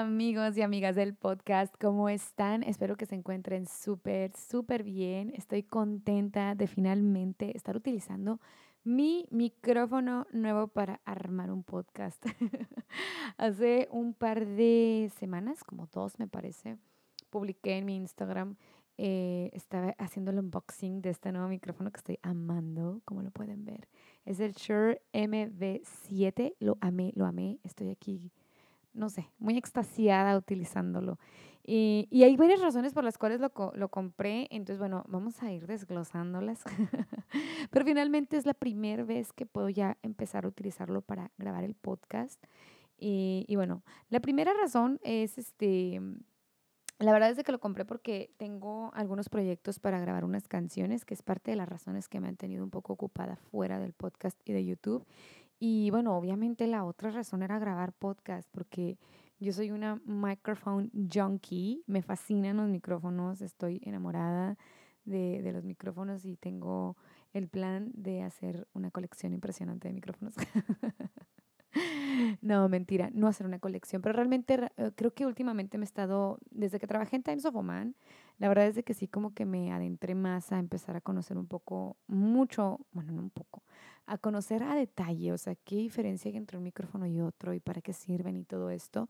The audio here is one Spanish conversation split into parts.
amigos y amigas del podcast, ¿cómo están? Espero que se encuentren súper, súper bien. Estoy contenta de finalmente estar utilizando mi micrófono nuevo para armar un podcast. Hace un par de semanas, como dos me parece, publiqué en mi Instagram, eh, estaba haciendo el unboxing de este nuevo micrófono que estoy amando, como lo pueden ver. Es el Shure MV7, lo amé, lo amé, estoy aquí no sé, muy extasiada utilizándolo. Y, y, hay varias razones por las cuales lo, lo compré, entonces bueno, vamos a ir desglosándolas. Pero finalmente es la primera vez que puedo ya empezar a utilizarlo para grabar el podcast. Y, y bueno, la primera razón es este... La verdad es que lo compré porque tengo algunos proyectos para grabar unas canciones, que es parte de las razones que me han tenido un poco ocupada fuera del podcast y de YouTube. Y bueno, obviamente la otra razón era grabar podcast, porque yo soy una microphone junkie, me fascinan los micrófonos, estoy enamorada de, de los micrófonos y tengo el plan de hacer una colección impresionante de micrófonos. No, mentira, no hacer una colección, pero realmente eh, creo que últimamente me he estado, desde que trabajé en Times of Oman, la verdad es de que sí como que me adentré más a empezar a conocer un poco, mucho, bueno, no un poco, a conocer a detalle, o sea, qué diferencia hay entre un micrófono y otro y para qué sirven y todo esto.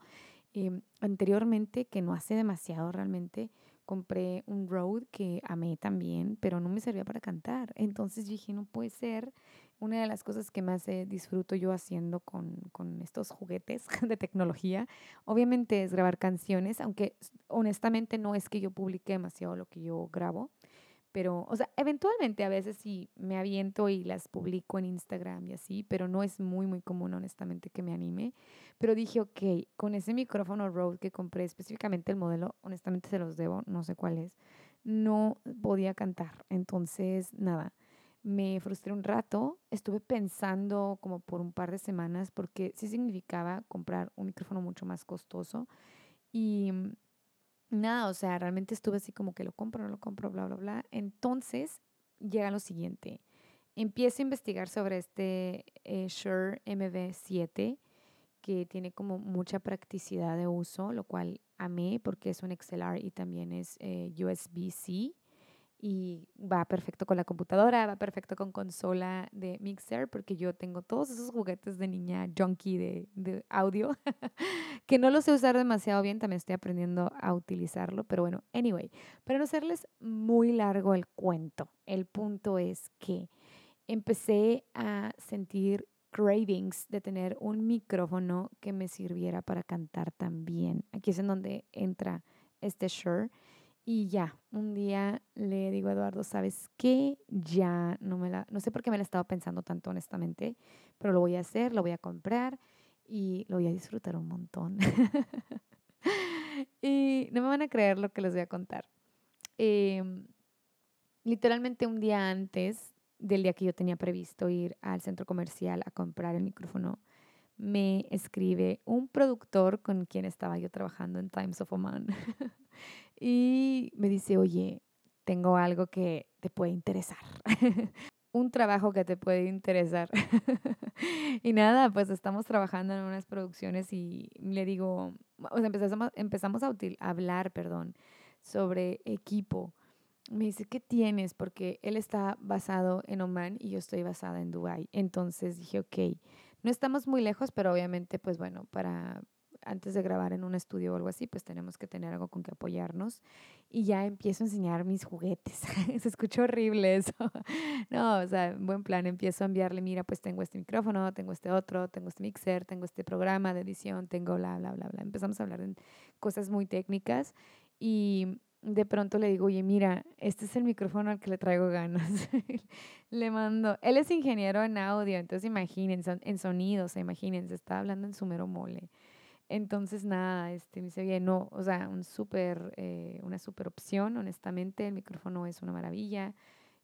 Em, anteriormente, que no hace demasiado realmente, compré un Rode que amé también, pero no me servía para cantar. Entonces dije, no puede ser. Una de las cosas que más eh, disfruto yo haciendo con, con estos juguetes de tecnología, obviamente es grabar canciones, aunque honestamente no es que yo publique demasiado lo que yo grabo. Pero, o sea, eventualmente a veces sí me aviento y las publico en Instagram y así, pero no es muy, muy común, honestamente, que me anime. Pero dije, ok, con ese micrófono Rode que compré, específicamente el modelo, honestamente se los debo, no sé cuál es, no podía cantar. Entonces, nada, me frustré un rato, estuve pensando como por un par de semanas, porque sí significaba comprar un micrófono mucho más costoso. Y nada, o sea, realmente estuve así como que lo compro, no lo compro, bla, bla, bla. Entonces llega lo siguiente. Empiezo a investigar sobre este eh, Shure MV7 que tiene como mucha practicidad de uso, lo cual amé porque es un XLR y también es eh, USB-C y va perfecto con la computadora, va perfecto con consola de mixer, porque yo tengo todos esos juguetes de niña junkie de, de audio, que no los sé usar demasiado bien, también estoy aprendiendo a utilizarlo, pero bueno, anyway, para no hacerles muy largo el cuento, el punto es que empecé a sentir cravings de tener un micrófono que me sirviera para cantar también. Aquí es en donde entra este Shure y ya, un día le digo a Eduardo, ¿sabes qué? Ya no me la, no sé por qué me la estaba pensando tanto honestamente, pero lo voy a hacer, lo voy a comprar y lo voy a disfrutar un montón. y no me van a creer lo que les voy a contar. Em, literalmente un día antes del día que yo tenía previsto ir al centro comercial a comprar el micrófono, me escribe un productor con quien estaba yo trabajando en Times of Oman. y me dice, oye, tengo algo que te puede interesar. un trabajo que te puede interesar. y nada, pues estamos trabajando en unas producciones y le digo, o empezamos, empezamos a, hablar, perdón, sobre equipo. Me dice, ¿qué tienes? Porque él está basado en Oman y yo estoy basada en Dubai. Entonces dije, ok, no estamos muy lejos, pero obviamente, pues bueno, para, antes de grabar en un estudio o algo así, pues tenemos que tener algo con que apoyarnos. Y ya empiezo a enseñar mis juguetes. Se escucha horrible eso. no, o sea, buen plan. Empiezo a enviarle, mira, pues tengo este micrófono, tengo este otro, tengo este mixer, tengo este programa de edición, tengo bla, bla, bla, bla. Empezamos a hablar de cosas muy técnicas y de pronto le digo, oye, mira, este es el micrófono al que le traigo ganas. le mando, él es ingeniero en audio, entonces imagínense, en sonidos, imagínense, está hablando en su mero mole. Entonces, nada, este, me dice, bien, no, o sea, un super, eh, una super opción, honestamente, el micrófono es una maravilla,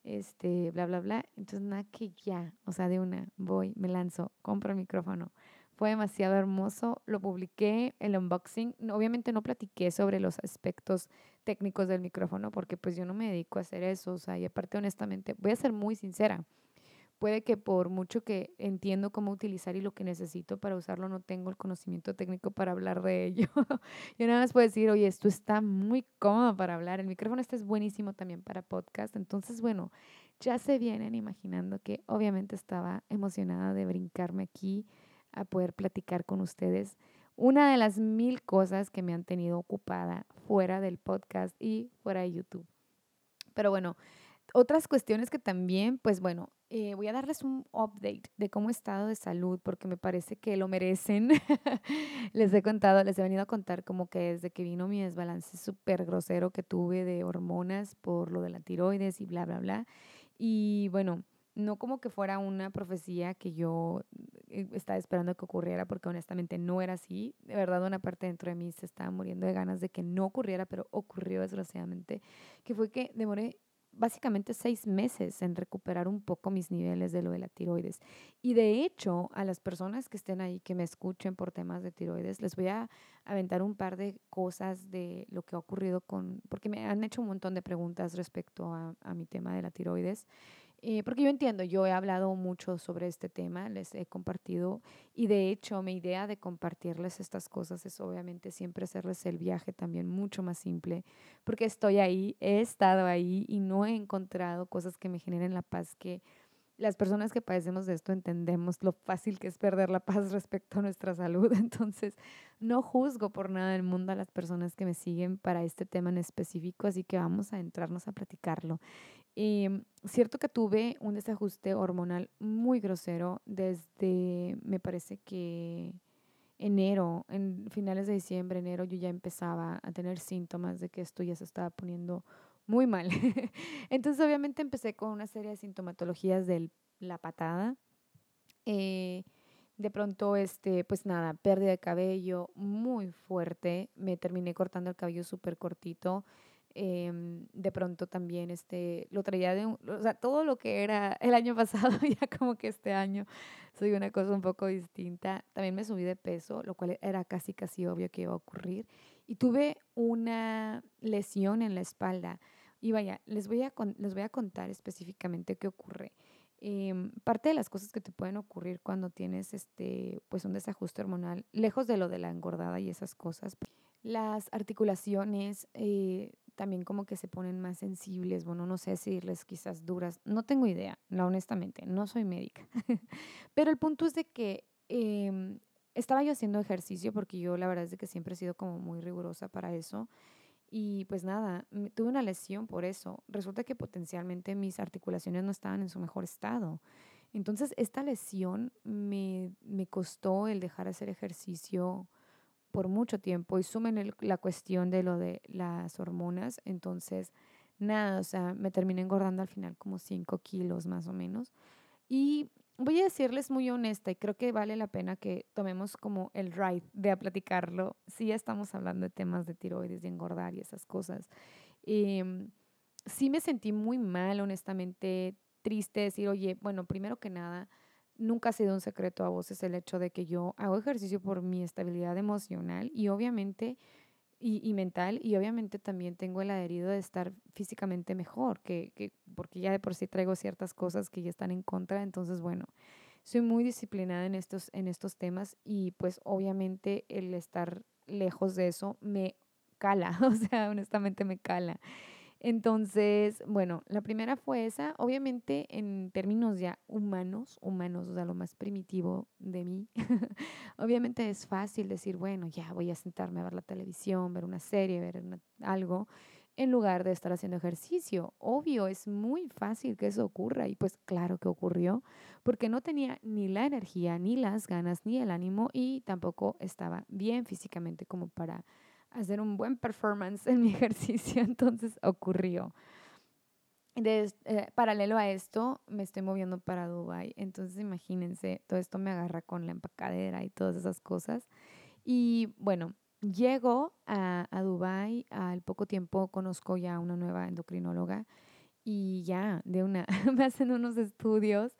este, bla, bla, bla. Entonces, nada, que ya, o sea, de una, voy, me lanzo, compro el micrófono, Fue demasiado hermoso, lo publiqué, el unboxing. Obviamente no platiqué sobre los aspectos técnicos del micrófono porque pues yo no me dedico a hacer eso, o sea, y aparte honestamente, voy a ser muy sincera, puede que por mucho que entiendo cómo utilizar y lo que necesito para usarlo, no tengo el conocimiento técnico para hablar de ello. yo nada más puedo decir, oye, esto está muy cómodo para hablar, el micrófono este es buenísimo también para podcast, entonces bueno, ya se vienen imaginando que obviamente estaba emocionada de brincarme aquí a poder platicar con ustedes una de las mil cosas que me han tenido ocupada fuera del podcast y fuera de YouTube. Pero bueno, otras cuestiones que también, pues bueno, eh, voy a darles un update de cómo he estado de salud porque me parece que lo merecen. les he contado, les he venido a contar como que desde que vino mi desbalance súper grosero que tuve de hormonas por lo de la tiroides y bla, bla, bla. Y bueno, no como que fuera una profecía que yo eh, estaba esperando que ocurriera, porque honestamente no era así. De verdad, una parte dentro de mí se estaba muriendo de ganas de que no ocurriera, pero ocurrió desgraciadamente, que fue que demoré básicamente seis meses en recuperar un poco mis niveles de lo de la tiroides. Y de hecho, a las personas que estén ahí, que me escuchen por temas de tiroides, les voy a aventar un par de cosas de lo que ha ocurrido con, porque me han hecho un montón de preguntas respecto a, a mi tema de la tiroides. Eh, porque yo entiendo, yo he hablado mucho sobre este tema, les he compartido y de hecho mi idea de compartirles estas cosas es obviamente siempre hacerles el viaje también mucho más simple, porque estoy ahí, he estado ahí y no he encontrado cosas que me generen la paz que las personas que padecemos de esto entendemos lo fácil que es perder la paz respecto a nuestra salud. Entonces, no juzgo por nada del mundo a las personas que me siguen para este tema en específico, así que vamos a entrarnos a platicarlo. Em, cierto que tuve un desajuste hormonal muy grosero desde, me parece que enero, en finales de diciembre, enero, yo ya empezaba a tener síntomas de que esto ya se estaba poniendo muy mal. Entonces, obviamente empecé con una serie de sintomatologías de la patada. Eh, de pronto, este, pues nada, pérdida de cabello muy fuerte. Me terminé cortando el cabello súper cortito. Em, de pronto también este, lo traía de, un, o sea, todo lo que era el año pasado, ya como que este año soy una cosa un poco distinta. También me subí de peso, lo cual era casi, casi obvio que iba a ocurrir. Y tuve una lesión en la espalda. Y vaya, les voy a, les voy a contar específicamente qué ocurre. Em, parte de las cosas que te pueden ocurrir cuando tienes este, pues un desajuste hormonal, lejos de lo de la engordada y esas cosas, las articulaciones, eh, también como que se ponen más sensibles, bueno, no sé decirles quizás duras, no tengo idea, no, honestamente, no soy médica. Pero el punto es de que em, estaba yo haciendo ejercicio porque yo la verdad es de que siempre he sido como muy rigurosa para eso. Y pues nada, tuve una lesión por eso. Resulta que potencialmente mis articulaciones no estaban en su mejor estado. Entonces, esta lesión me, me costó el dejar de hacer ejercicio por mucho tiempo y sumen la cuestión de lo de las hormonas, entonces nada, o sea, me terminé engordando al final como 5 kilos más o menos. Y voy a decirles muy honesta y creo que vale la pena que tomemos como el ride de a platicarlo. Si ya estamos hablando de temas de tiroides, de engordar y esas cosas. Em, sí me sentí muy mal, honestamente, triste, decir, oye, bueno, primero que nada, nunca ha sido un secreto a voces el hecho de que yo hago ejercicio por mi estabilidad emocional y obviamente y, mental y obviamente también tengo el adherido de estar físicamente mejor, que, que, porque ya de por sí traigo ciertas cosas que ya están en contra, entonces bueno, soy muy disciplinada en estos, en estos temas y pues obviamente el estar lejos de eso me cala, o sea, honestamente me cala. Entonces, bueno, la primera fue esa, obviamente en términos ya humanos, humanos, o sea, lo más primitivo de mí, obviamente es fácil decir, bueno, ya voy a sentarme a ver la televisión, ver una serie, ver algo, en lugar de estar haciendo ejercicio. Obvio, es muy fácil que eso ocurra y pues claro que ocurrió, porque no tenía ni la energía, ni las ganas, ni el ánimo y tampoco estaba bien físicamente como para hacer un buen performance en mi ejercicio, entonces ocurrió. Eh, paralelo a esto, me estoy moviendo para Dubai, entonces imagínense, todo esto me agarra con la empacadera y todas esas cosas. Y bueno, llego a, a Dubai, al poco tiempo conozco ya una nueva endocrinóloga y ya, de una, me hacen unos estudios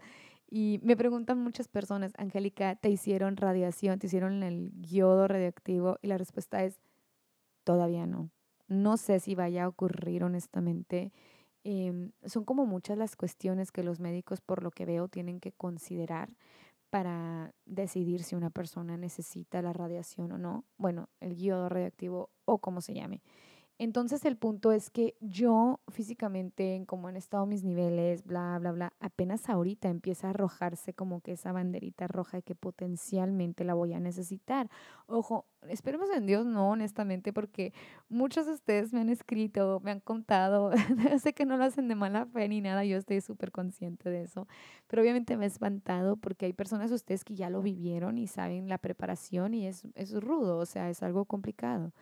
Y me preguntan muchas personas, Angélica, ¿te hicieron radiación? ¿Te hicieron el yodo radioactivo? Y la respuesta es, todavía no. No sé si vaya a ocurrir honestamente. Em, son como muchas las cuestiones que los médicos, por lo que veo, tienen que considerar para decidir si una persona necesita la radiación o no. Bueno, el yodo radioactivo o como se llame. Entonces el punto es que yo físicamente, en cómo han estado mis niveles, bla, bla, bla, apenas ahorita empieza a arrojarse como que esa banderita roja de que potencialmente la voy a necesitar. Ojo, esperemos en Dios, no, honestamente, porque muchos de ustedes me han escrito, me han contado, sé que no lo hacen de mala fe ni nada, yo estoy súper consciente de eso, pero obviamente me he espantado porque hay personas de ustedes que ya lo vivieron y saben la preparación y es, es rudo, o sea, es algo complicado.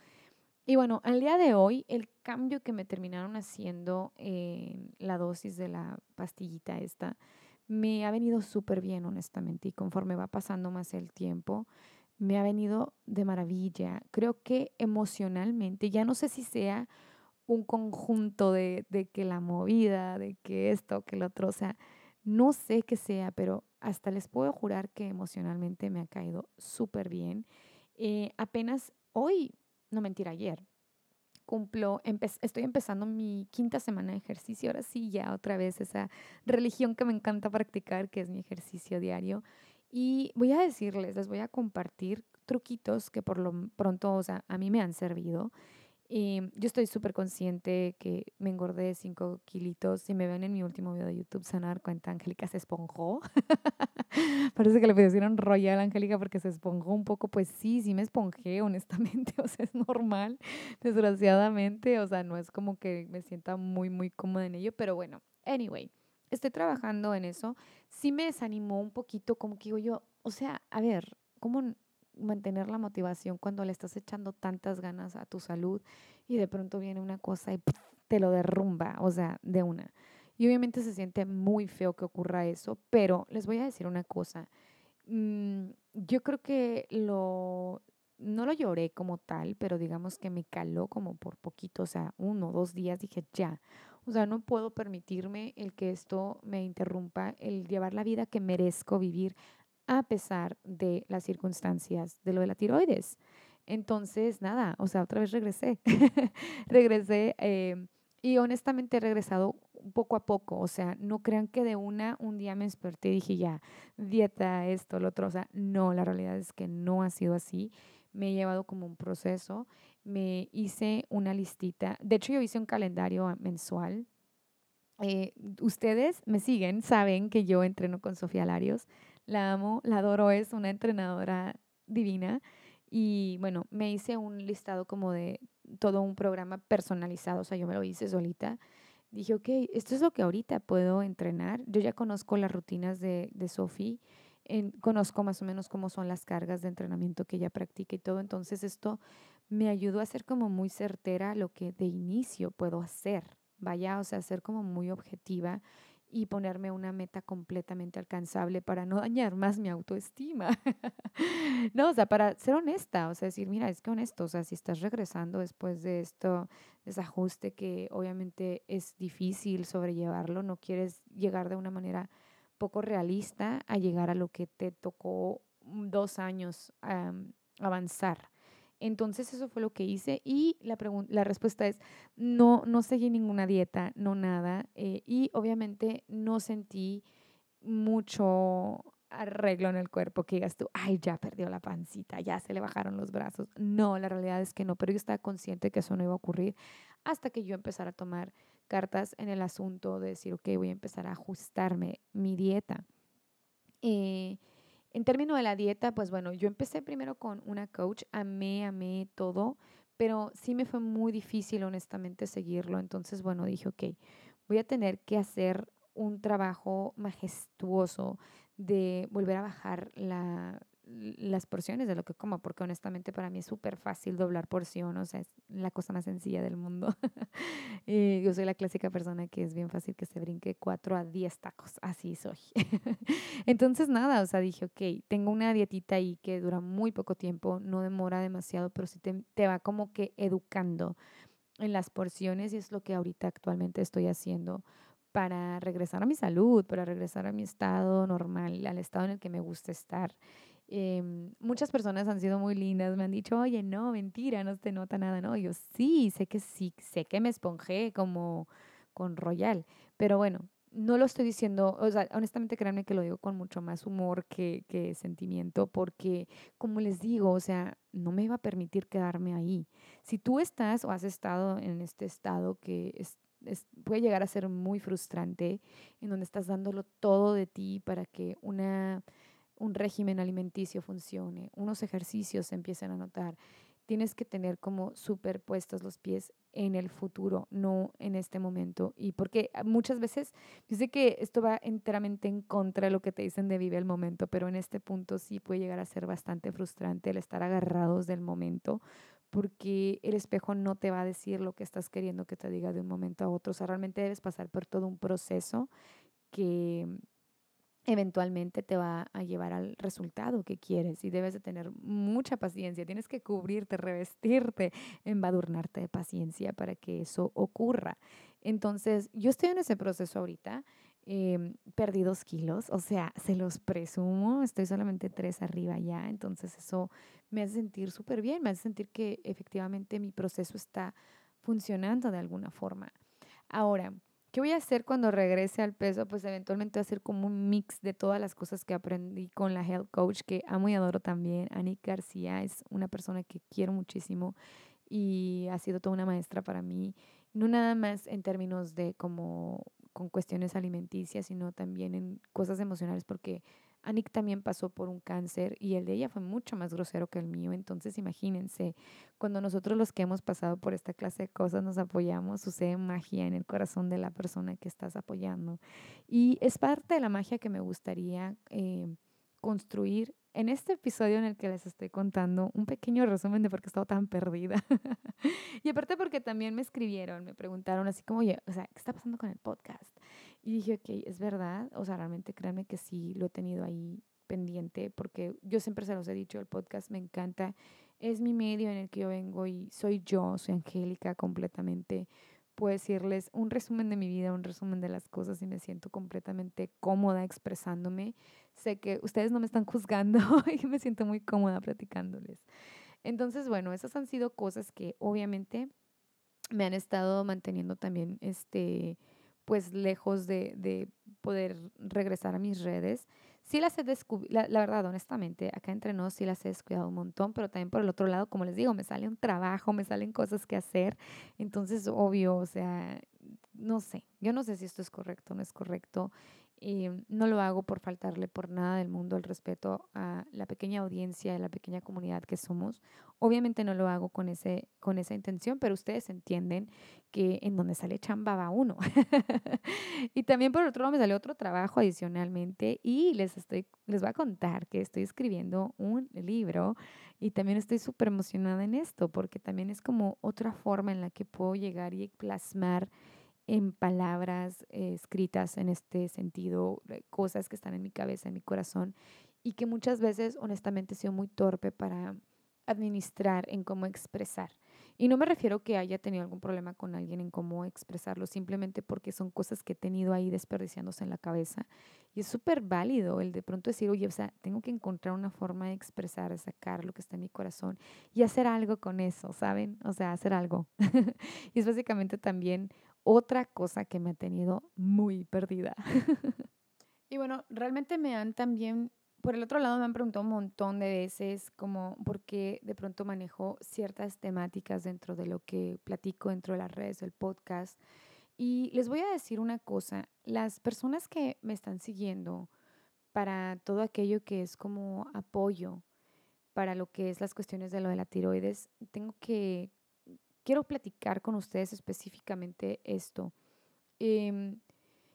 Y bueno, al día de hoy, el cambio que me terminaron haciendo en la dosis de la pastillita esta, me ha venido súper bien, honestamente, y conforme va pasando más el tiempo, me ha venido de maravilla. Creo que emocionalmente, ya no sé si sea un conjunto de, de que la movida, de que esto, que el otro, o sea, no sé qué sea, pero hasta les puedo jurar que emocionalmente me ha caído súper bien. Eh, apenas hoy no mentira, ayer, cumplo, estoy empezando mi quinta semana de ejercicio, ahora sí, ya otra vez esa religión que me encanta practicar, que es mi ejercicio diario. Y voy a decirles, les voy a compartir truquitos que por lo pronto, o sea, a mí me han servido y yo estoy súper consciente que me engordé 5 kilitos. Si me ven en mi último video de YouTube, se van a dar cuenta, Angélica se esponjó. Parece que le pusieron royal a Angélica porque se esponjó un poco. Pues sí, sí me esponjé, honestamente. O sea, es normal, desgraciadamente. O sea, no es como que me sienta muy, muy cómoda en ello. Pero bueno, anyway, estoy trabajando en eso. Sí me desanimó un poquito, como que digo yo, o sea, a ver, ¿cómo mantener la motivación cuando le estás echando tantas ganas a tu salud y de pronto viene una cosa y te lo derrumba, o sea, de una. Y obviamente se siente muy feo que ocurra eso, pero les voy a decir una cosa. Mm, yo creo que lo, no lo lloré como tal, pero digamos que me caló como por poquito, o sea, uno dos días dije, ya, o sea, no puedo permitirme el que esto me interrumpa, el llevar la vida que merezco vivir a pesar de las circunstancias de lo de la tiroides. Entonces, nada, o sea, otra vez regresé. regresé em, y honestamente he regresado poco a poco. O sea, no crean que de una, un día me desperté y dije ya, dieta, esto, lo otro. O sea, no, la realidad es que no ha sido así. Me he llevado como un proceso. Me hice una listita. De hecho, yo hice un calendario mensual. Eh, ustedes me siguen, saben que yo entreno con Sofía Larios la amo, la adoro, es una entrenadora divina. Y bueno, me hice un listado como de todo un programa personalizado, o sea, yo me lo hice solita. Dije, ok, esto es lo que ahorita puedo entrenar. Yo ya conozco las rutinas de, de Sophie, conozco más o menos cómo son las cargas de entrenamiento que ella practica y todo. Entonces esto me ayudó a ser como muy certera lo que de inicio puedo hacer. Vaya, o sea, ser como muy objetiva y ponerme una meta completamente alcanzable para no dañar más mi autoestima. no, o sea, para ser honesta, o sea, decir, mira, es que honesto, o sea, si estás regresando después de esto, desajuste que obviamente es difícil sobrellevarlo, no quieres llegar de una manera poco realista a llegar a lo que te tocó dos años avanzar. Entonces eso fue lo que hice y la, la respuesta es no, no seguí ninguna dieta, no nada. Eh, y obviamente no sentí mucho arreglo en el cuerpo que digas tú, ay, ya perdió la pancita, ya se le bajaron los brazos. No, la realidad es que no, pero yo estaba consciente que eso no iba a ocurrir hasta que yo empezara a tomar cartas en el asunto de decir, ok, voy a empezar a ajustarme mi dieta. Eh, en términos de la dieta, pues bueno, yo empecé primero con una coach, amé, amé todo, pero sí me fue muy difícil honestamente seguirlo. Entonces, bueno, dije, ok, voy a tener que hacer un trabajo majestuoso de volver a bajar la, las porciones de lo que como, porque honestamente para mí es súper fácil doblar porción, o sea, es la cosa más sencilla del mundo. y yo soy la clásica persona que es bien fácil que se brinque 4 a 10 tacos, así soy. Entonces, nada, o sea, dije, ok, tengo una dietita ahí que dura muy poco tiempo, no demora demasiado, pero sí te, te va como que educando en las porciones y es lo que ahorita actualmente estoy haciendo para regresar a mi salud, para regresar a mi estado normal, al estado en el que me gusta estar. Em, muchas personas han sido muy lindas, me han dicho, oye, no, mentira, no te nota nada, ¿no? yo sí, sé que sí, sé que me esponjé como con Royal, pero bueno, no lo estoy diciendo, o sea, honestamente créanme que lo digo con mucho más humor que, que sentimiento, porque como les digo, o sea, no me iba a permitir quedarme ahí. Si tú estás o has estado en este estado que es, puede llegar a ser muy frustrante, en donde estás dándolo todo de ti para que una, un régimen alimenticio funcione, unos ejercicios se empiecen a notar, tienes que tener como superpuestos los pies en el futuro, no en este momento. Y porque muchas veces, yo sé que esto va enteramente en contra de lo que te dicen de vive el momento, pero en este punto sí puede llegar a ser bastante frustrante el estar agarrados del momento, porque el espejo no te va a decir lo que estás queriendo que te diga de un momento a otro. O sea, realmente debes pasar por todo un proceso que eventualmente te va a llevar al resultado que quieres y debes de tener mucha paciencia, tienes que cubrirte, revestirte, embadurnarte de paciencia para que eso ocurra. Entonces, yo estoy en ese proceso ahorita, eh, perdí dos kilos, o sea, se los presumo, estoy solamente tres arriba ya, entonces eso me hace sentir súper bien, me hace sentir que efectivamente mi proceso está funcionando de alguna forma. Ahora, ¿Qué voy a hacer cuando regrese al peso? Pues eventualmente voy a hacer como un mix de todas las cosas que aprendí con la health coach que amo y adoro también. Annie García es una persona que quiero muchísimo y ha sido toda una maestra para mí, no nada más en términos de como con cuestiones alimenticias, sino también en cosas emocionales, porque Anik también pasó por un cáncer y el de ella fue mucho más grosero que el mío. Entonces, imagínense, cuando nosotros los que hemos pasado por esta clase de cosas nos apoyamos, sucede magia en el corazón de la persona que estás apoyando. Y es parte de la magia que me gustaría eh, construir en este episodio en el que les estoy contando un pequeño resumen de por qué he tan perdida. y aparte porque también me escribieron, me preguntaron así como, oye, o sea, ¿qué está pasando con el podcast? Y dije, ok, es verdad, o sea, realmente créanme que sí lo he tenido ahí pendiente porque yo siempre se los he dicho, el podcast me encanta, es mi medio en el que yo vengo y soy yo, soy Angélica completamente puedo decirles un resumen de mi vida, un resumen de las cosas y me siento completamente cómoda expresándome. Sé que ustedes no me están juzgando y me siento muy cómoda platicándoles. Entonces, bueno, esas han sido cosas que obviamente me han estado manteniendo también, este, pues lejos de, de poder regresar a mis redes sí las he descubierto, la, verdad, honestamente, acá entre nos sí las he descuidado un montón, pero también por el otro lado, como les digo, me sale un trabajo, me salen cosas que hacer, entonces, obvio, o sea, no sé, yo no sé si esto es correcto o no es correcto, eh, no lo hago por faltarle por nada del mundo el respeto a la pequeña audiencia, a la pequeña comunidad que somos. Obviamente no lo hago con, ese, con esa intención, pero ustedes entienden que en donde sale chamba va uno. y también por otro lado me sale otro trabajo adicionalmente y les, estoy, les voy a contar que estoy escribiendo un libro y también estoy súper emocionada en esto porque también es como otra forma en la que puedo llegar y plasmar en palabras eh, escritas en este sentido, eh, cosas que están en mi cabeza, en mi corazón, y que muchas veces honestamente he sido muy torpe para administrar en cómo expresar. Y no me refiero que haya tenido algún problema con alguien en cómo expresarlo, simplemente porque son cosas que he tenido ahí desperdiciándose en la cabeza. Y es súper válido el de pronto decir, oye, o sea, tengo que encontrar una forma de expresar, de sacar lo que está en mi corazón y hacer algo con eso, ¿saben? O sea, hacer algo. y es básicamente también otra cosa que me ha tenido muy perdida. y bueno, realmente me han también, por el otro lado me han preguntado un montón de veces como por qué de pronto manejo ciertas temáticas dentro de lo que platico dentro de las redes del podcast. Y les voy a decir una cosa, las personas que me están siguiendo para todo aquello que es como apoyo para lo que es las cuestiones de lo de la tiroides, tengo que quiero platicar con ustedes específicamente esto. Em,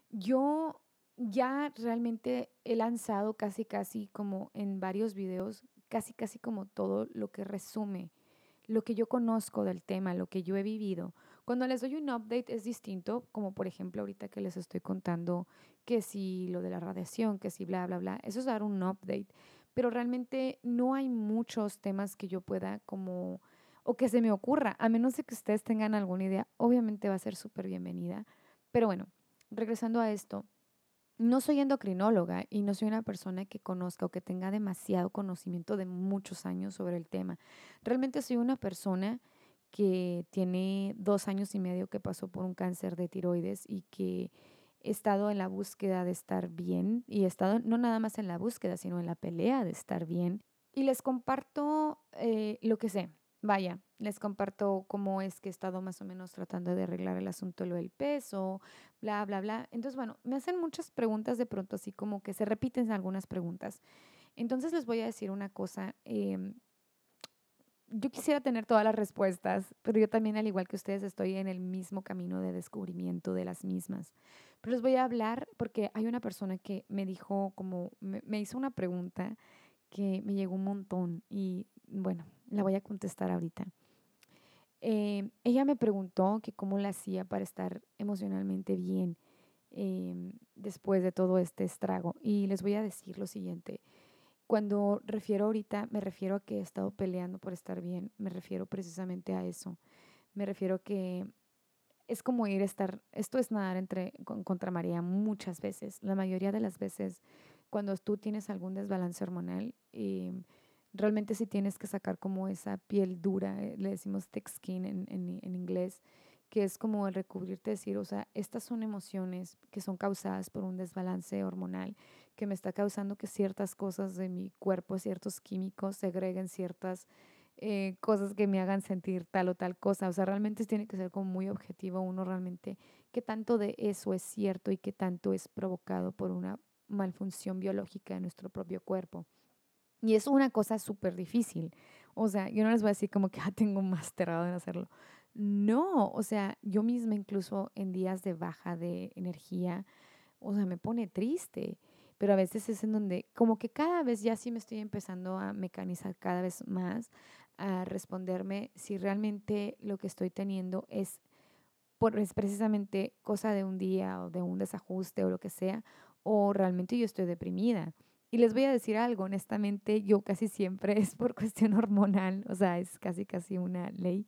yo ya realmente he lanzado casi, casi como en varios videos, casi, casi como todo lo que resume lo que yo conozco del tema, lo que yo he vivido. Cuando les doy un update es distinto, como por ejemplo ahorita que les estoy contando que si lo de la radiación, que si bla, bla, bla, eso es dar un update. Pero realmente no hay muchos temas que yo pueda como o que se me ocurra, a menos de que ustedes tengan alguna idea, obviamente va a ser súper bienvenida. Pero bueno, regresando a esto, no soy endocrinóloga y no soy una persona que conozca o que tenga demasiado conocimiento de muchos años sobre el tema. Realmente soy una persona que tiene dos años y medio que pasó por un cáncer de tiroides y que he estado en la búsqueda de estar bien y he estado no nada más en la búsqueda, sino en la pelea de estar bien. Y les comparto eh, lo que sé. Vaya, les comparto cómo es que he estado más o menos tratando de arreglar el asunto lo del peso, bla, bla, bla. Entonces, bueno, me hacen muchas preguntas de pronto, así como que se repiten algunas preguntas. Entonces les voy a decir una cosa. Em, yo quisiera tener todas las respuestas, pero yo también, al igual que ustedes, estoy en el mismo camino de descubrimiento de las mismas. Pero les voy a hablar porque hay una persona que me dijo, como, me, hizo una pregunta que me llegó un montón y bueno, la voy a contestar ahorita. Eh, ella me preguntó que cómo la hacía para estar emocionalmente bien em, después de todo este estrago. Y les voy a decir lo siguiente. Cuando refiero ahorita, me refiero a que he estado peleando por estar bien, me refiero precisamente a eso. Me refiero que es como ir a estar, esto es nadar entre, contra María muchas veces. La mayoría de las veces, cuando tú tienes algún desbalance hormonal, eh, realmente sí tienes que sacar como esa piel dura, eh, le decimos thick skin en, en, en inglés, que es como el recubrirte, decir, o sea, estas son emociones que son causadas por un desbalance hormonal que me está causando que ciertas cosas de mi cuerpo, ciertos químicos, segreguen ciertas eh, cosas que me hagan sentir tal o tal cosa. O sea, realmente tiene que ser como muy objetivo uno realmente qué tanto de eso es cierto y qué tanto es provocado por una malfunción biológica de nuestro propio cuerpo. Y es una cosa súper difícil. O sea, yo no les voy a decir como que ah, tengo más terrado en hacerlo. No, o sea, yo misma incluso en días de baja de energía, o sea, me pone triste, pero a veces es en donde como que cada vez ya sí me estoy empezando a mecanizar cada vez más, a responderme si realmente lo que estoy teniendo es, por, es precisamente cosa de un día o de un desajuste o lo que sea, o realmente yo estoy deprimida. Y les voy a decir algo, honestamente, yo casi siempre es por cuestión hormonal, o sea, es casi casi una ley.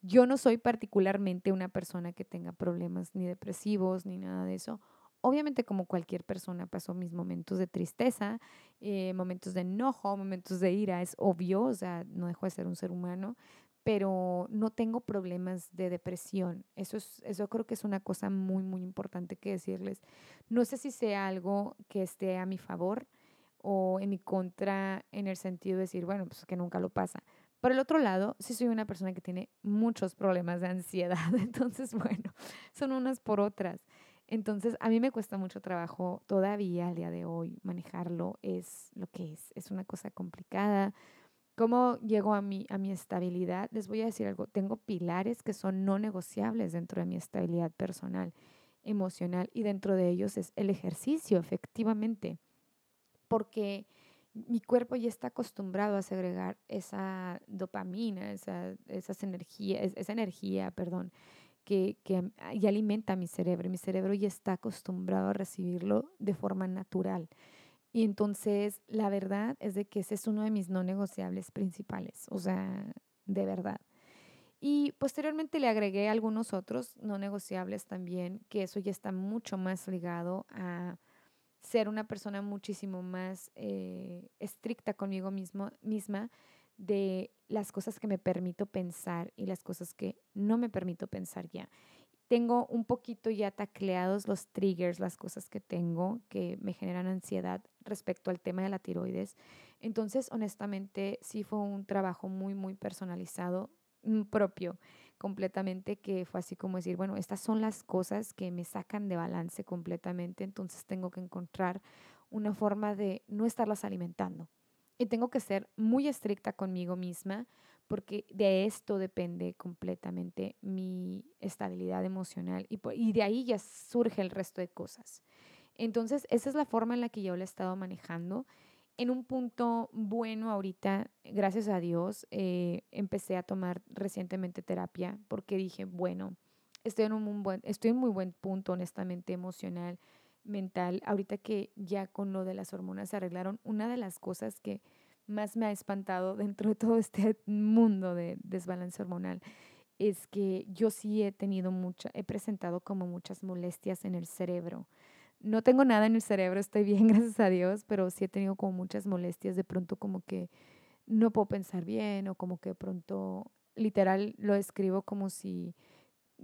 Yo no soy particularmente una persona que tenga problemas ni depresivos ni nada de eso. Obviamente como cualquier persona pasó mis momentos de tristeza, eh, momentos de enojo, momentos de ira, es obvio, o sea, no dejo de ser un ser humano, pero no tengo problemas de depresión. Eso, es, eso creo que es una cosa muy, muy importante que decirles. No sé si sea algo que esté a mi favor o en mi contra en el sentido de decir, bueno, pues que nunca lo pasa. Por el otro lado, sí soy una persona que tiene muchos problemas de ansiedad, entonces, bueno, son unas por otras. Entonces, a mí me cuesta mucho trabajo todavía al día de hoy manejarlo, es lo que es, es una cosa complicada. ¿Cómo llego a mi, a mi estabilidad? Les voy a decir algo, tengo pilares que son no negociables dentro de mi estabilidad personal, emocional, y dentro de ellos es el ejercicio, efectivamente, porque mi cuerpo ya está acostumbrado a segregar esa dopamina, esa, esas energía, esa energía, perdón, que, que ya alimenta mi cerebro. Mi cerebro ya está acostumbrado a recibirlo de forma natural. Y entonces la verdad es de que ese es uno de mis no negociables principales, o sea, de verdad. Y posteriormente le agregué algunos otros no negociables también, que eso ya está mucho más ligado a ser una persona muchísimo más eh, estricta conmigo mismo, misma de las cosas que me permito pensar y las cosas que no me permito pensar ya. Tengo un poquito ya tacleados los triggers, las cosas que tengo que me generan ansiedad respecto al tema de la tiroides. Entonces, honestamente, sí fue un trabajo muy, muy personalizado, mm, propio completamente, que fue así como decir, bueno, estas son las cosas que me sacan de balance completamente, entonces tengo que encontrar una forma de no estarlas alimentando. Y tengo que ser muy estricta conmigo misma porque de esto depende completamente mi estabilidad emocional y, y de ahí ya surge el resto de cosas. Entonces, esa es la forma en la que yo lo he estado manejando en un punto bueno ahorita, gracias a Dios, eh, empecé a tomar recientemente terapia porque dije, bueno, estoy en un buen, estoy en muy buen punto, honestamente, emocional, mental. Ahorita que ya con lo de las hormonas se arreglaron, una de las cosas que más me ha espantado dentro de todo este mundo de desbalance hormonal es que yo sí he tenido mucha, he presentado como muchas molestias en el cerebro. No tengo nada en el cerebro, estoy bien, gracias a Dios, pero sí he tenido como muchas molestias, de pronto como que no puedo pensar bien o como que de pronto literal lo escribo como si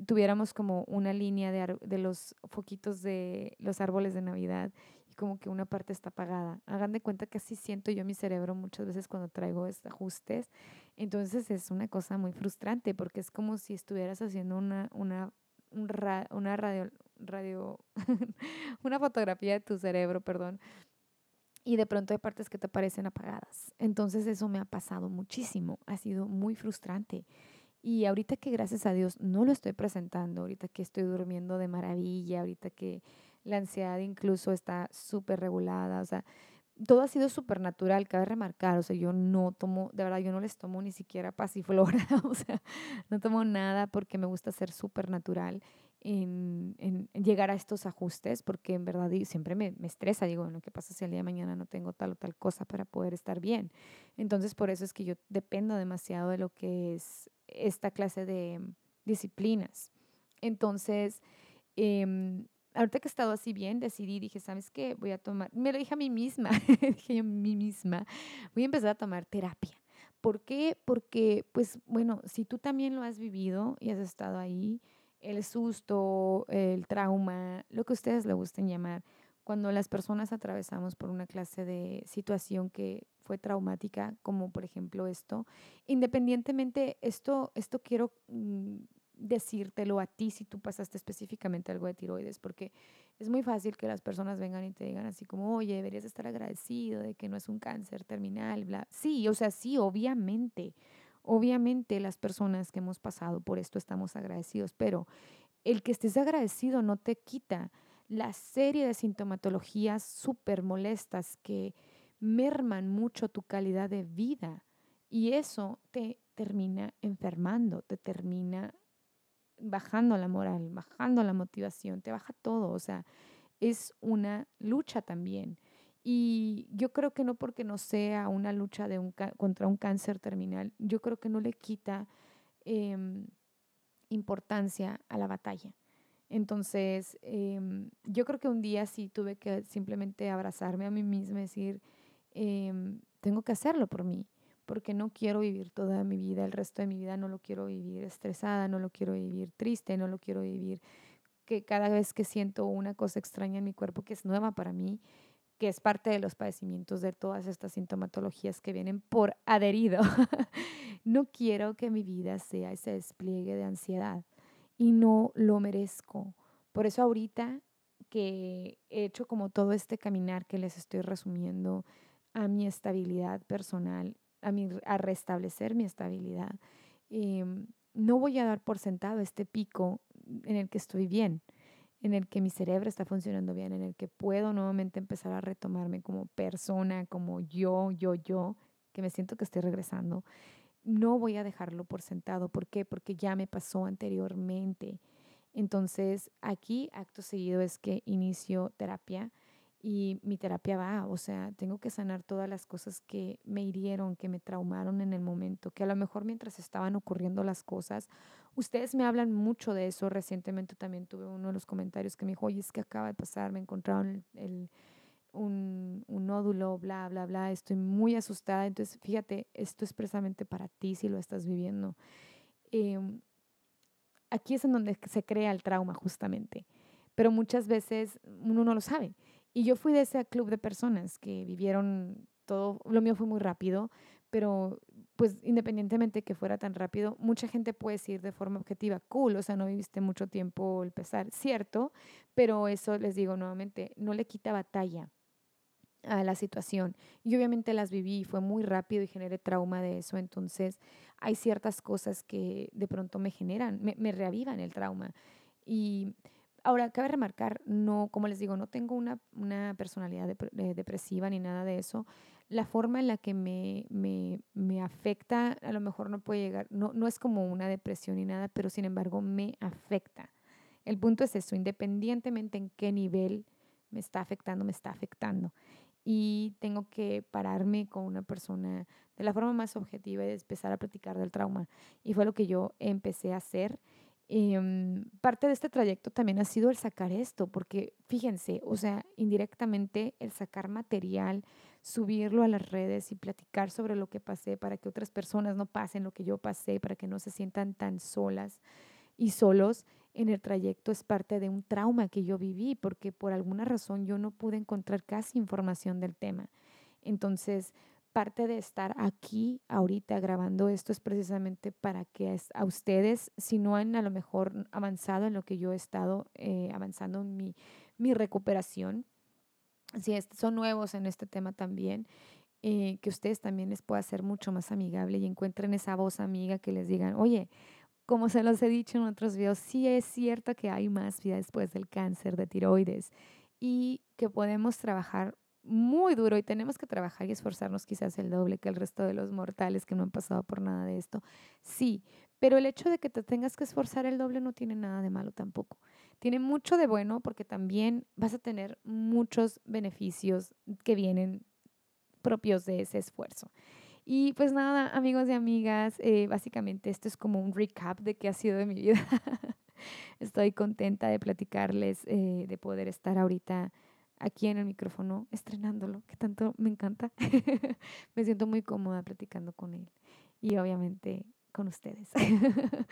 tuviéramos como una línea de, los foquitos de los árboles de Navidad y como que una parte está apagada. Hagan de cuenta que así siento yo mi cerebro muchas veces cuando traigo ajustes. Entonces es una cosa muy frustrante porque es como si estuvieras haciendo una, una, una radio, radio una fotografía de tu cerebro, perdón, y de pronto hay partes que te parecen apagadas. Entonces eso me ha pasado muchísimo, ha sido muy frustrante. Y ahorita que gracias a Dios no lo estoy presentando, ahorita que estoy durmiendo de maravilla, ahorita que la ansiedad incluso está súper regulada, o sea, todo ha sido súper natural, cabe remarcar, o sea, yo no tomo, de verdad, yo no les tomo ni siquiera pasiflora, o sea, no tomo nada porque me gusta ser súper natural en, en, llegar a estos ajustes, porque en verdad siempre me, me estresa, digo, bueno, ¿qué pasa si el día de mañana no tengo tal o tal cosa para poder estar bien? Entonces, por eso es que yo dependo demasiado de lo que es esta clase de disciplinas. Entonces, eh, ahorita que he estado así bien, decidí, dije, ¿sabes qué? Voy a tomar, me lo dije a mí misma, dije a mí misma, voy a empezar a tomar terapia. ¿Por qué? Porque, pues, bueno, si tú también lo has vivido y has estado ahí, el susto, el trauma, lo que ustedes le gusten llamar, cuando las personas atravesamos por una clase de situación que fue traumática, como por ejemplo esto, independientemente, esto, esto quiero mm, decírtelo a ti si tú pasaste específicamente algo de tiroides, porque es muy fácil que las personas vengan y te digan así como, oye, deberías estar agradecido de que no es un cáncer terminal, bla. Sí, o sea, sí, obviamente, obviamente las personas que hemos pasado por esto estamos agradecidos, pero el que estés agradecido no te quita la serie de sintomatologías súper molestas que merman mucho tu calidad de vida y eso te termina enfermando, te termina bajando la moral, bajando la motivación, te baja todo, o sea, es una lucha también. Y yo creo que no porque no sea una lucha de un contra un cáncer terminal, yo creo que no le quita em, importancia a la batalla. Entonces, em, yo creo que un día sí tuve que simplemente abrazarme a mí misma y decir, em, tengo que hacerlo por mí porque no quiero vivir toda mi vida, el resto de mi vida no lo quiero vivir estresada, no lo quiero vivir triste, no lo quiero vivir que cada vez que siento una cosa extraña en mi cuerpo que es nueva para mí, que es parte de los padecimientos de todas estas sintomatologías que vienen por adherido. no quiero que mi vida sea ese despliegue de ansiedad y no lo merezco. Por eso ahorita que he hecho como todo este caminar que les estoy resumiendo a mi estabilidad personal a, a restablecer mi estabilidad. Em, no voy a dar por sentado este pico en el que estoy bien, en el que mi cerebro está funcionando bien, en el que puedo nuevamente empezar a retomarme como persona, como yo, yo, yo, que me siento que estoy regresando. No voy a dejarlo por sentado. ¿Por qué? Porque ya me pasó anteriormente. Entonces, aquí, acto seguido, es que inicio terapia y mi terapia va, o sea, tengo que sanar todas las cosas que me hirieron, que me traumaron en el momento, que a lo mejor mientras estaban ocurriendo las cosas, ustedes me hablan mucho de eso, recientemente también tuve uno de los comentarios que me dijo, oye, es que acaba de pasar, me encontraron el, un, nódulo, bla, bla, bla, estoy muy asustada, entonces fíjate, esto es precisamente para ti si lo estás viviendo. Em, aquí es en donde se crea el trauma justamente, pero muchas veces uno no lo sabe. Y yo fui de ese club de personas que vivieron todo, lo mío fue muy rápido, pero pues independientemente que fuera tan rápido, mucha gente puede decir de forma objetiva, cool, o sea, no viviste mucho tiempo el pesar, cierto, pero eso les digo nuevamente, no le quita batalla a la situación. Y obviamente las viví, fue muy rápido y generé trauma de eso, entonces hay ciertas cosas que de pronto me generan, me, me reavivan el trauma. Y Ahora, cabe remarcar, no, como les digo, no tengo una, una personalidad depresiva ni nada de eso. La forma en la que me, me, me, afecta, a lo mejor no puede llegar, no, no es como una depresión ni nada, pero sin embargo me afecta. El punto es eso, independientemente en qué nivel me está afectando, me está afectando. Y tengo que pararme con una persona de la forma más objetiva y empezar a platicar del trauma. Y fue lo que yo empecé a hacer. Em, parte de este trayecto también ha sido el sacar esto, porque fíjense, o sea, indirectamente el sacar material, subirlo a las redes y platicar sobre lo que pasé para que otras personas no pasen lo que yo pasé, para que no se sientan tan solas y solos en el trayecto es parte de un trauma que yo viví, porque por alguna razón yo no pude encontrar casi información del tema. Entonces, parte de estar aquí ahorita grabando esto es precisamente para que a ustedes, si no han a lo mejor avanzado en lo que yo he estado eh, avanzando en mi, mi recuperación, si son nuevos en este tema también, eh, que ustedes también les pueda ser mucho más amigable y encuentren esa voz amiga que les digan, oye, como se los he dicho en otros videos, sí es cierto que hay más vida después del cáncer de tiroides y que podemos trabajar muy duro y tenemos que trabajar y esforzarnos quizás el doble que el resto de los mortales que no han pasado por nada de esto. Sí, pero el hecho de que te tengas que esforzar el doble no tiene nada de malo tampoco. Tiene mucho de bueno porque también vas a tener muchos beneficios que vienen propios de ese esfuerzo. Y pues nada, amigos y amigas, eh, básicamente esto es como un recap de qué ha sido de mi vida. Estoy contenta de platicarles, eh, de poder estar ahorita aquí en el micrófono estrenándolo, que tanto me encanta. me siento muy cómoda platicando con él y obviamente con ustedes.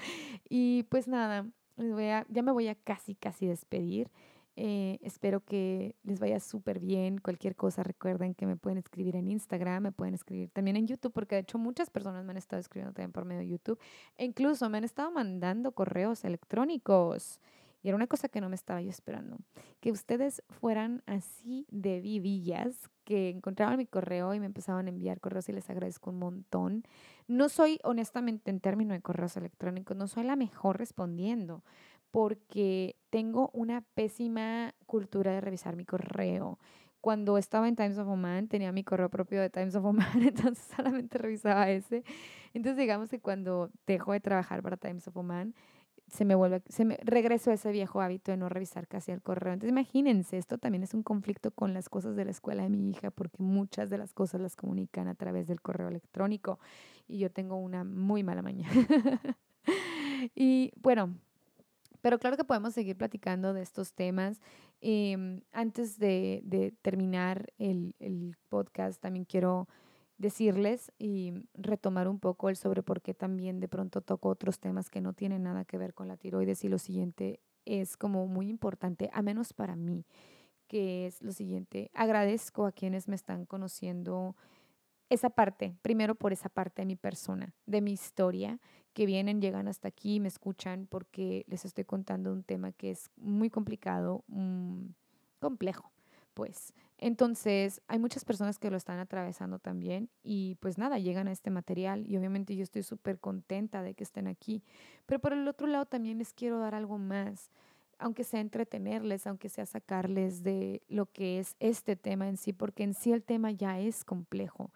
y pues nada, ya me voy a casi, casi despedir. Eh, espero que les vaya súper bien. Cualquier cosa, recuerden que me pueden escribir en Instagram, me pueden escribir también en YouTube, porque de hecho muchas personas me han estado escribiendo también por medio de YouTube. E incluso me han estado mandando correos electrónicos. Y era una cosa que no me estaba yo esperando. Que ustedes fueran así de vivillas, que encontraban mi correo y me empezaban a enviar correos y les agradezco un montón. No soy, honestamente, en términos de correos electrónicos, no soy la mejor respondiendo porque tengo una pésima cultura de revisar mi correo. Cuando estaba en Times of Oman tenía mi correo propio de Times of Oman, entonces solamente revisaba ese. Entonces digamos que cuando dejo de trabajar para Times of Oman, se me vuelve, se me regreso a ese viejo hábito de no revisar casi el correo. Entonces imagínense, esto también es un conflicto con las cosas de la escuela de mi hija, porque muchas de las cosas las comunican a través del correo electrónico y yo tengo una muy mala mañana. y bueno, pero claro que podemos seguir platicando de estos temas. Em, antes de, de terminar el, el podcast, también quiero decirles y retomar un poco el sobre por qué también de pronto toco otros temas que no tienen nada que ver con la tiroides y lo siguiente es como muy importante, a menos para mí, que es lo siguiente, agradezco a quienes me están conociendo esa parte, primero por esa parte de mi persona, de mi historia, que vienen, llegan hasta aquí, me escuchan porque les estoy contando un tema que es muy complicado, mm, complejo pues. Entonces, hay muchas personas que lo están atravesando también y pues nada, llegan a este material y obviamente yo estoy súper contenta de que estén aquí. Pero por el otro lado también les quiero dar algo más, aunque sea entretenerles, aunque sea sacarles de lo que es este tema en sí, porque en sí el tema ya es complejo.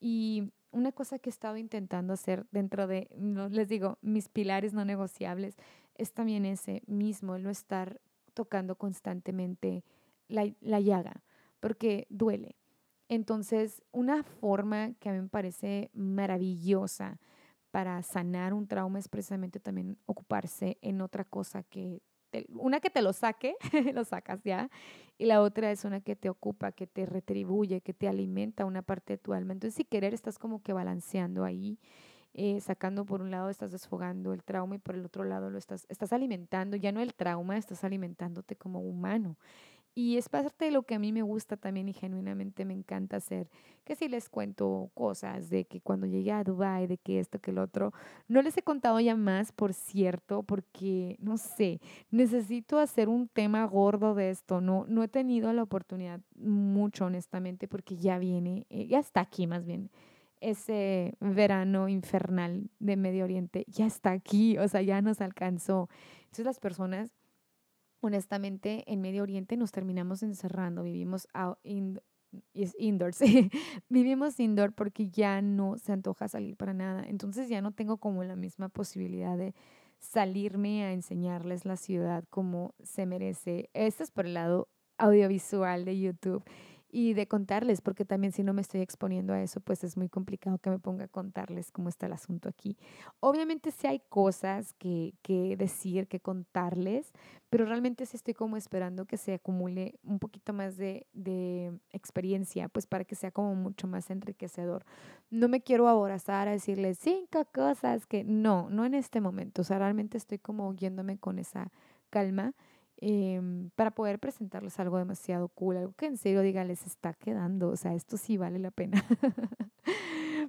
Y una cosa que he estado intentando hacer dentro de, les digo, mis pilares no negociables, es también ese mismo, el no estar tocando constantemente la, la llaga, porque duele. Entonces, una forma que a mí me parece maravillosa para sanar un trauma es precisamente también ocuparse en otra cosa que, una que te lo saque, lo sacas ya, y la otra es una que te ocupa, que te retribuye, que te alimenta una parte de tu alma. Entonces, si querer, estás como que balanceando ahí. Eh, sacando por un lado estás desfogando el trauma y por el otro lado lo estás, estás alimentando, ya no el trauma, estás alimentándote como humano. Y es parte de lo que a mí me gusta también y genuinamente me encanta hacer. Que si les cuento cosas de que cuando llegué a Dubai, de que esto, que el otro, no les he contado ya más, por cierto, porque no sé, necesito hacer un tema gordo de esto. No, no he tenido la oportunidad mucho, honestamente, porque ya viene, eh, ya está aquí más bien ese verano infernal de Medio Oriente ya está aquí, o sea, ya nos alcanzó. Entonces las personas honestamente, en Medio Oriente nos terminamos encerrando, vivimos indoors, vivimos indoor porque ya no se antoja salir para nada, entonces ya no tengo como la misma posibilidad de salirme a enseñarles la ciudad como se merece. Esto es por el lado audiovisual de YouTube. Y de contarles, porque también si no me estoy exponiendo a eso, pues es muy complicado que me ponga a contarles cómo está el asunto aquí. Obviamente sí hay cosas que, que decir, que contarles, pero realmente sí estoy como esperando que se acumule un poquito más de, de experiencia, pues para que sea como mucho más enriquecedor. No me quiero aborazar a decirles cinco cosas que no, no en este momento, o sea, realmente estoy como yéndome con esa calma Em, para poder presentarles algo demasiado cool, algo que en serio diga, les está quedando, o sea, esto sí vale la pena.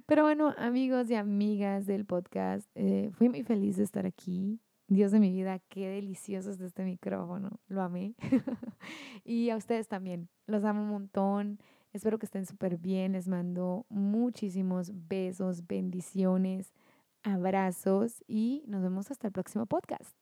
Pero bueno, amigos y amigas del podcast, eh, fui muy feliz de estar aquí. Dios de mi vida, qué delicioso es este micrófono, lo amé. y a ustedes también, los amo un montón. Espero que estén súper bien. Les mando muchísimos besos, bendiciones, abrazos y nos vemos hasta el próximo podcast.